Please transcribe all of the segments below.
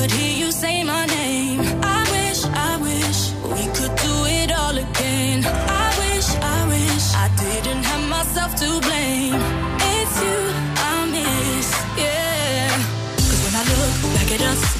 could hear you say my name. I wish, I wish we could do it all again. I wish, I wish I didn't have myself to blame. It's you I miss, yeah. Cause when I look back at us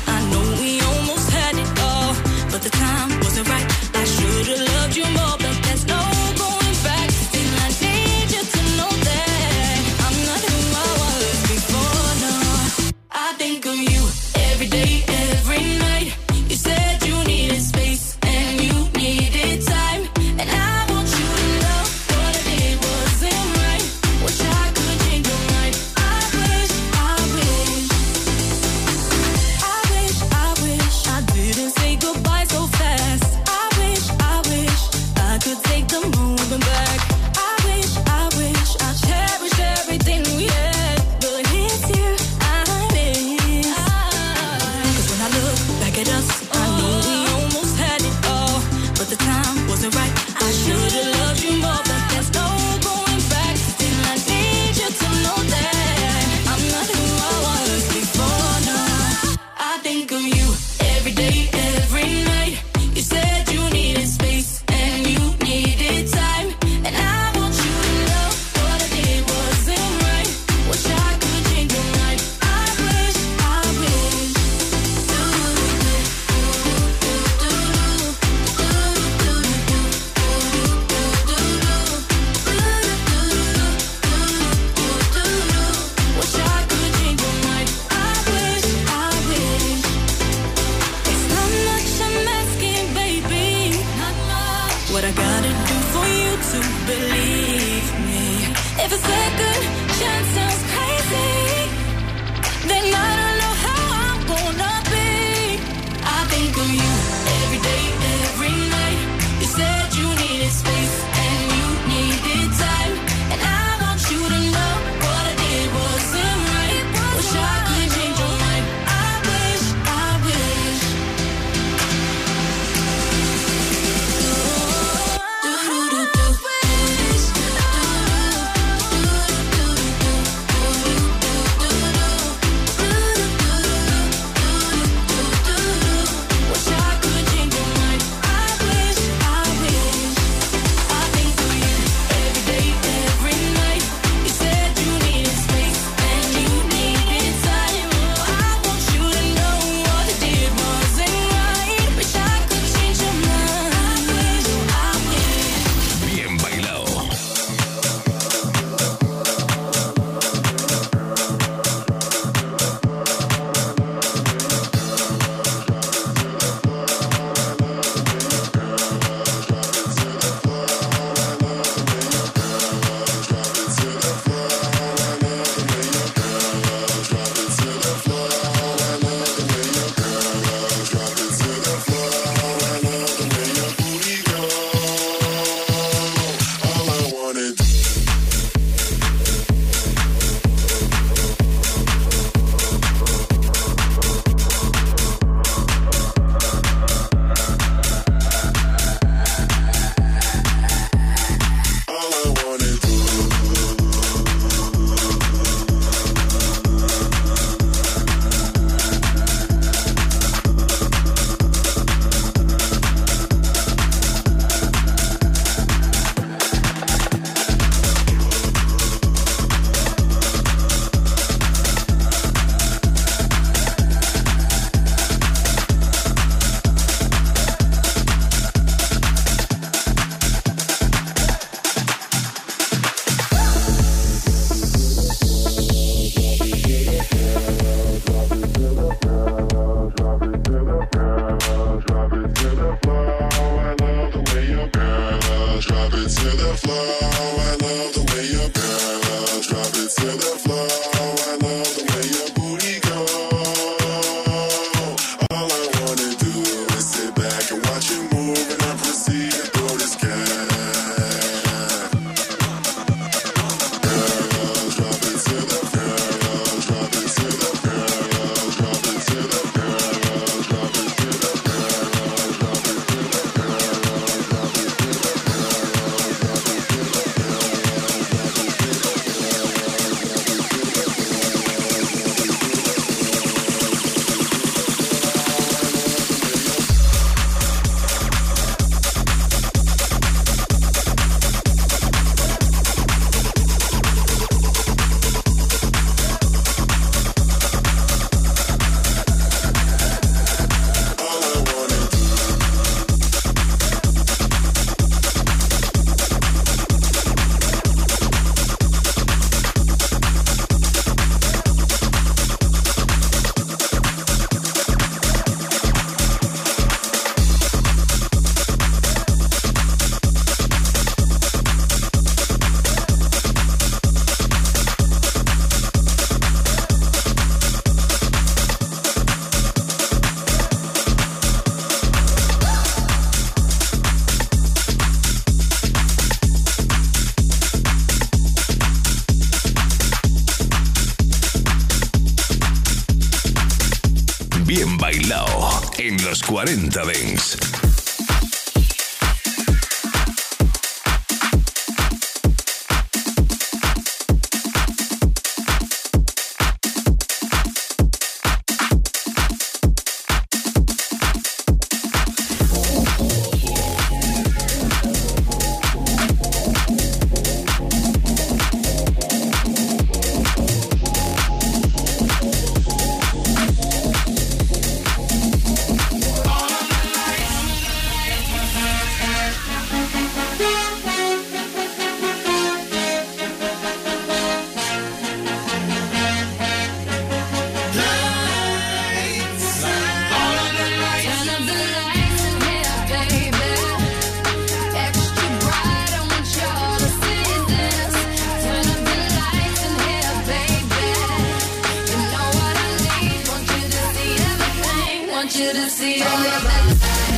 want you to see all your best.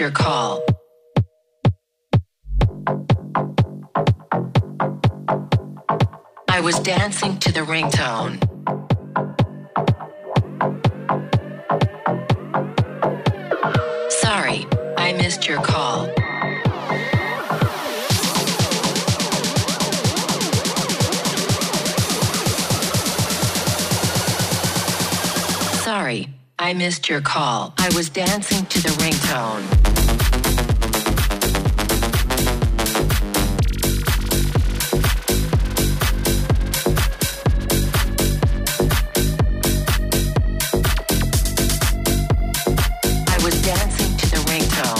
your call. I was dancing to the ringtone. missed your call. I was dancing to the ringtone. I was dancing to the ringtone.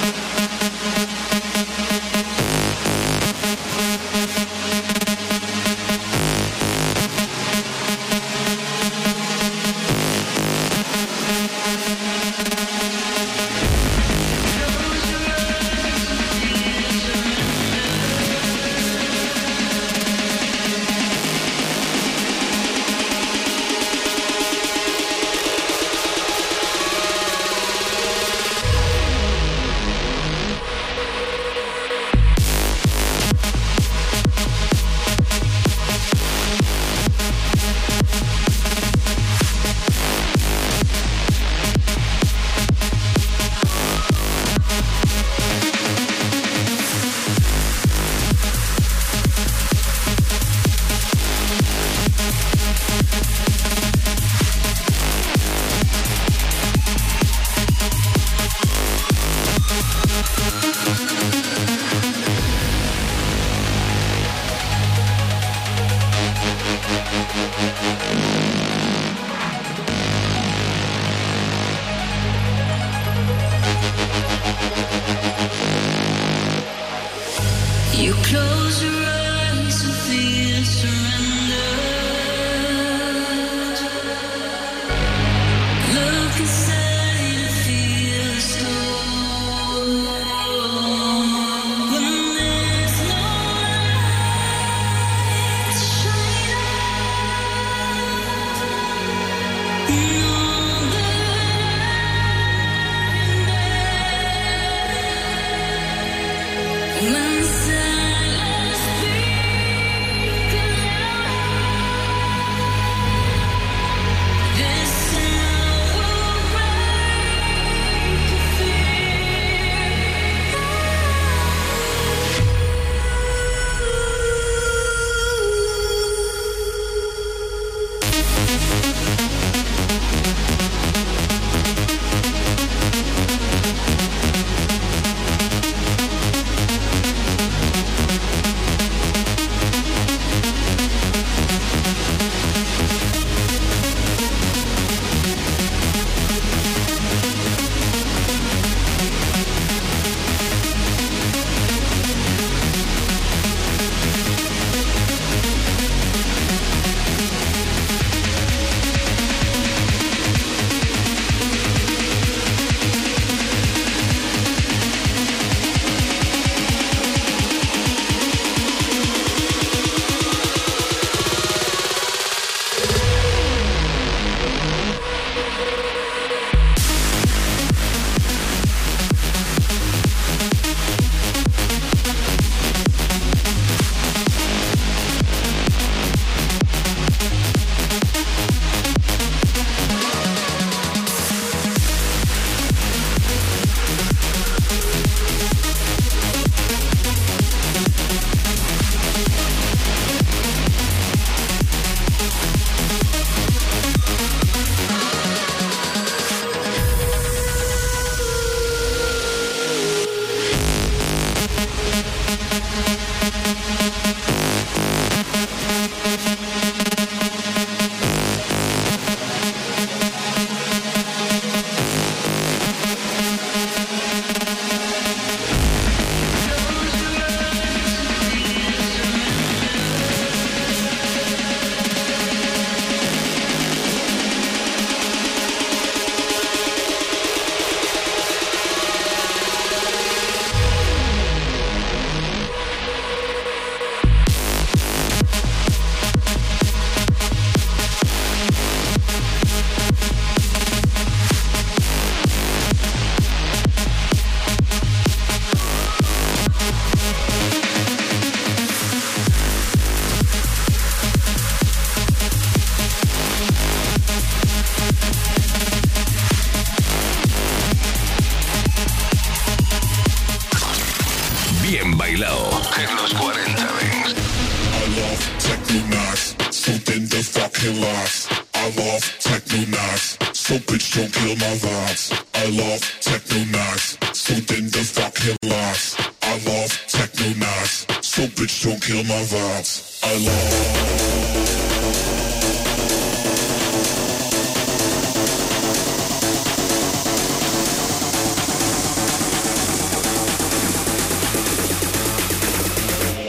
kill lies. I love techno nights. So bitch, don't kill my vibes. I love.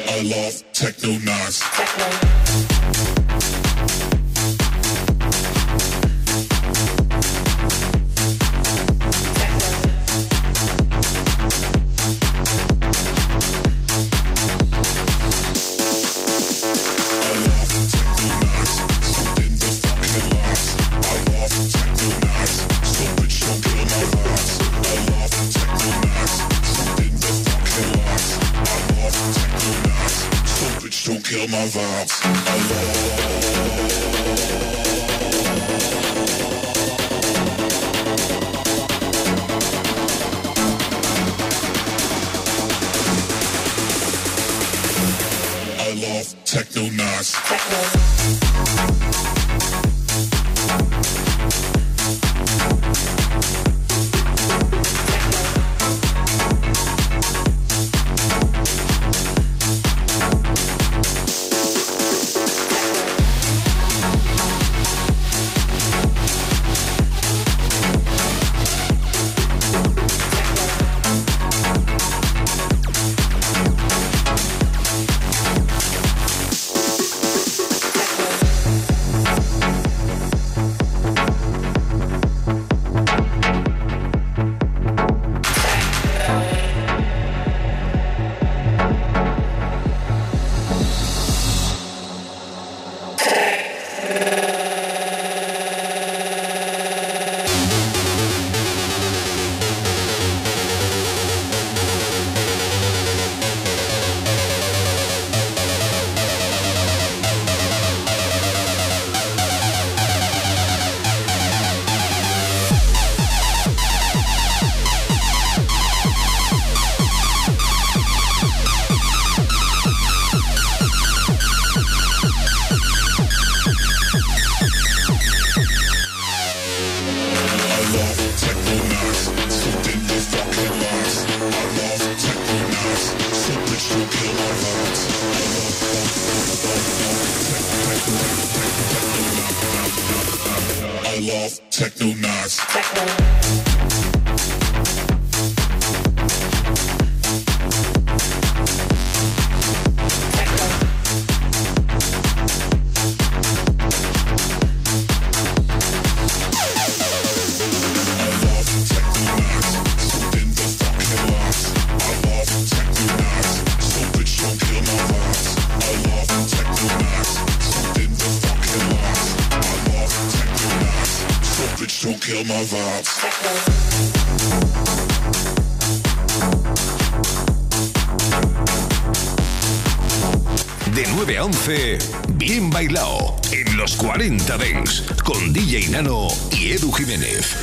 I love techno nights. Techno. Inano y Edu Jiménez.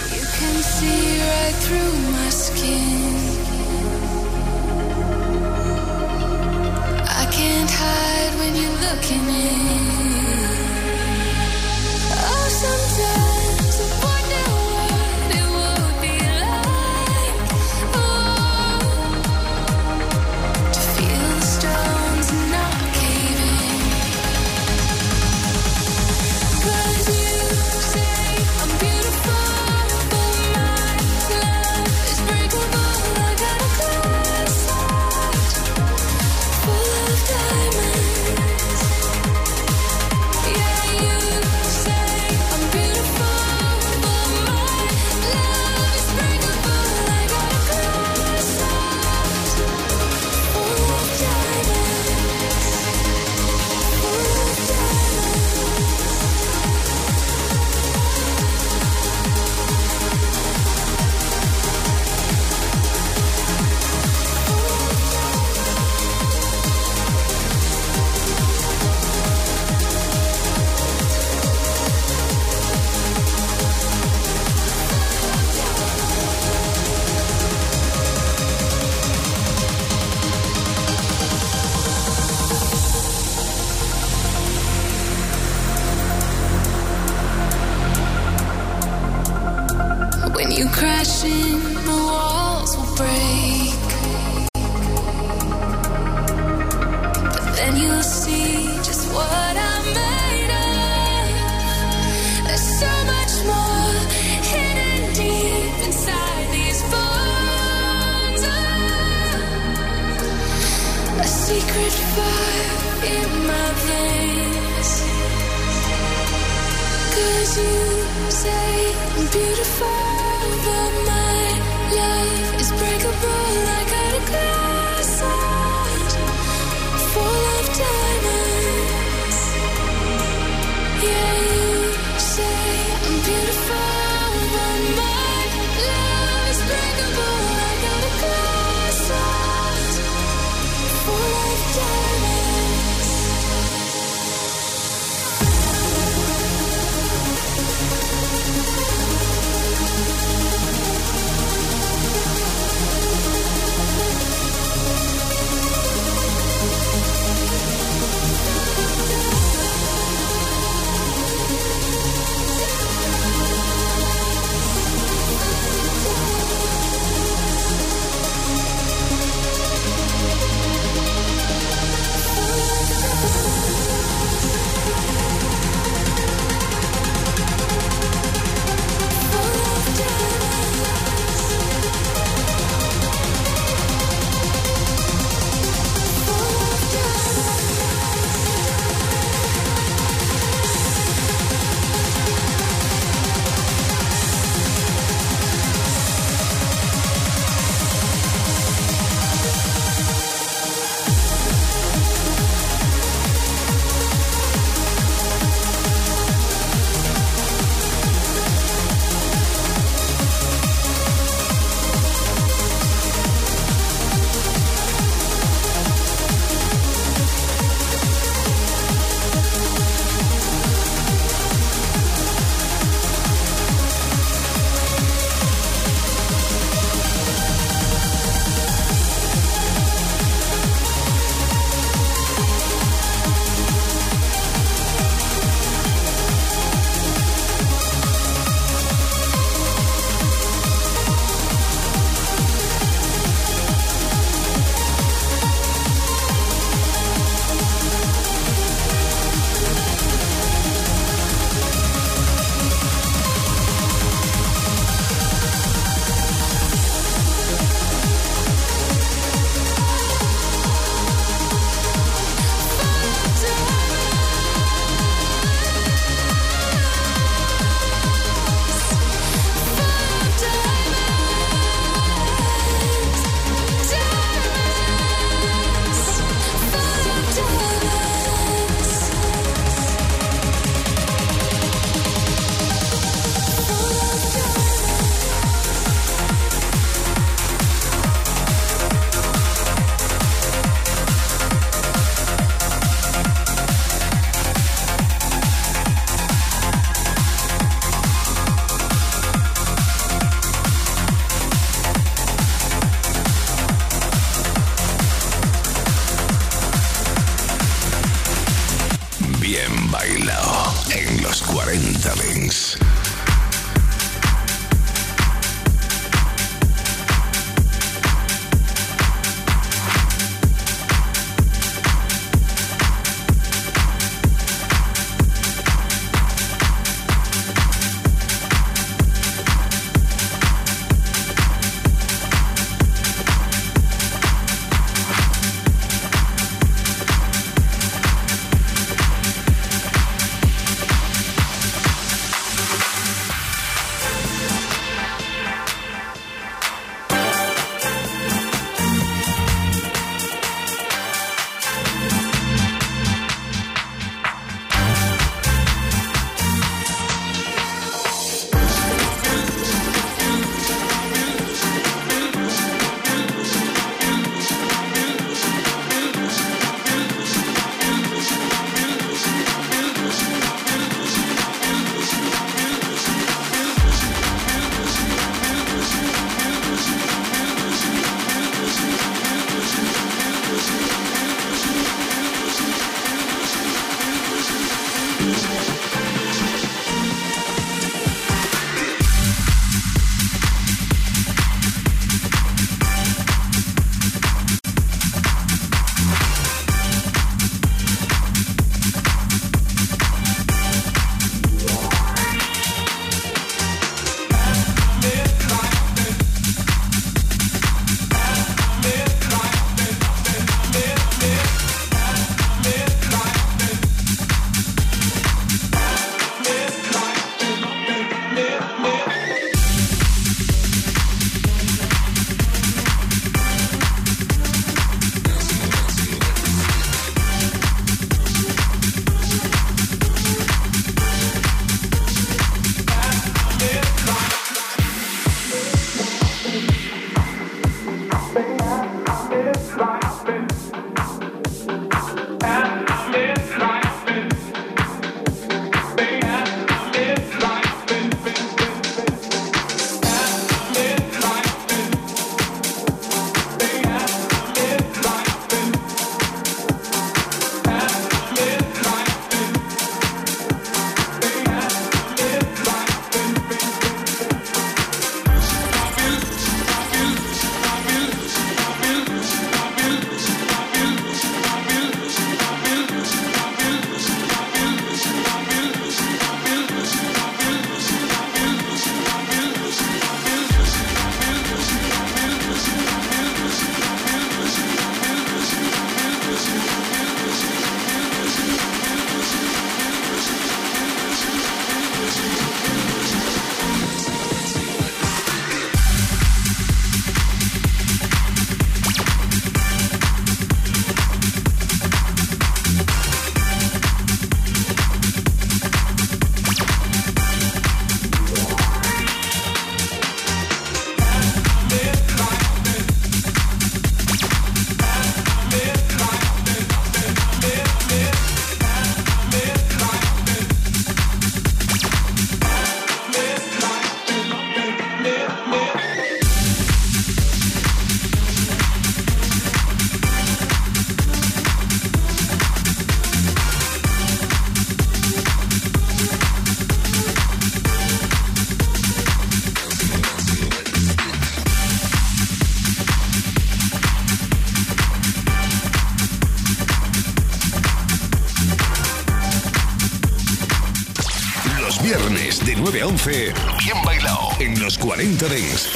40 Dings.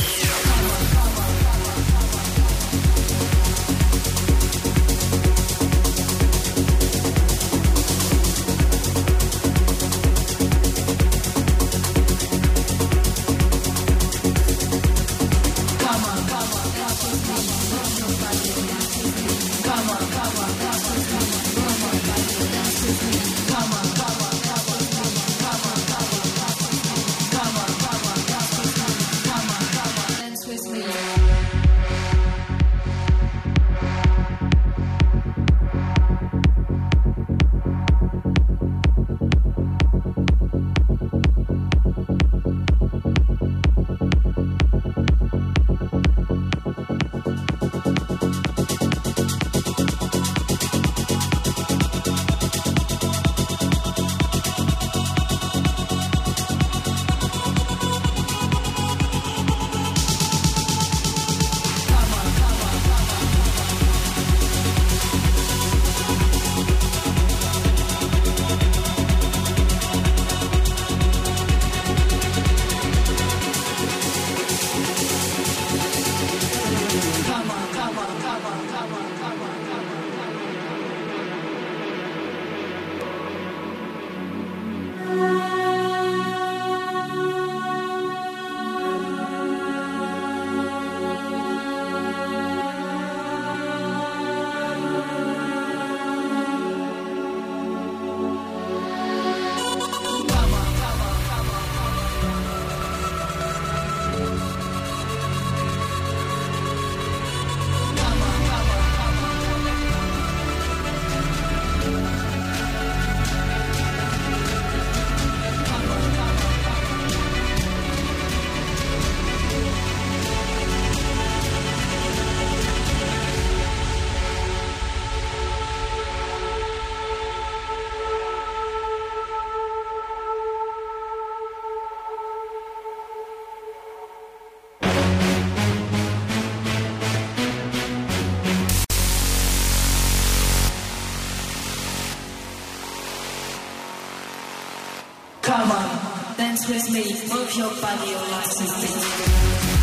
40 Dance. with me, move your body all nice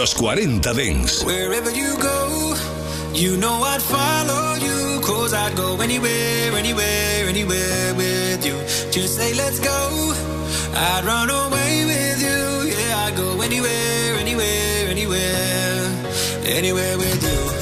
Los 40 Dance. Wherever you go, you know I'd follow you. Cause I'd go anywhere, anywhere, anywhere with you. Just say, let's go. I'd run away with you. Yeah, I'd go anywhere, anywhere, anywhere, anywhere with you.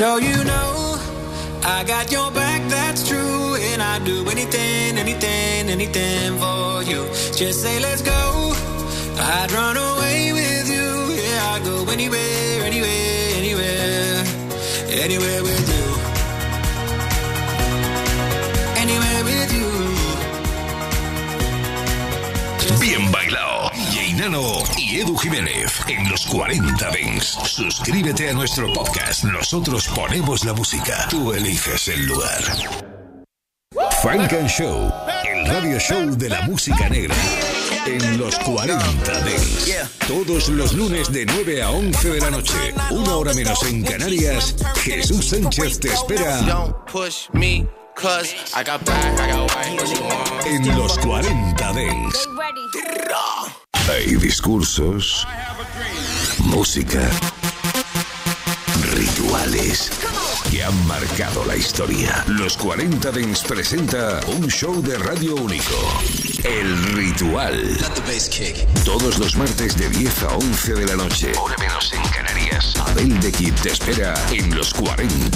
So you know, I got your back, that's true. And I'd do anything, anything, anything for you. Just say, let's go. I'd run away with you. Yeah, I'd go anywhere, anywhere, anywhere, anywhere with you. Y Edu Jiménez en los 40 Dents. Suscríbete a nuestro podcast. Nosotros ponemos la música. Tú eliges el lugar. Funk and Show, el radio show de la música negra. En los 40 Dents. Todos los lunes de 9 a 11 de la noche. Una hora menos en Canarias. Jesús Sánchez te espera Don't push me, cause I got back, I got white, what you want? en los 40 Dents. Hay discursos, música, rituales que han marcado la historia. Los 40 Dents presenta un show de radio único. El Ritual. Todos los martes de 10 a 11 de la noche. Hora menos en Canarias. Abel de Kid te espera en los 40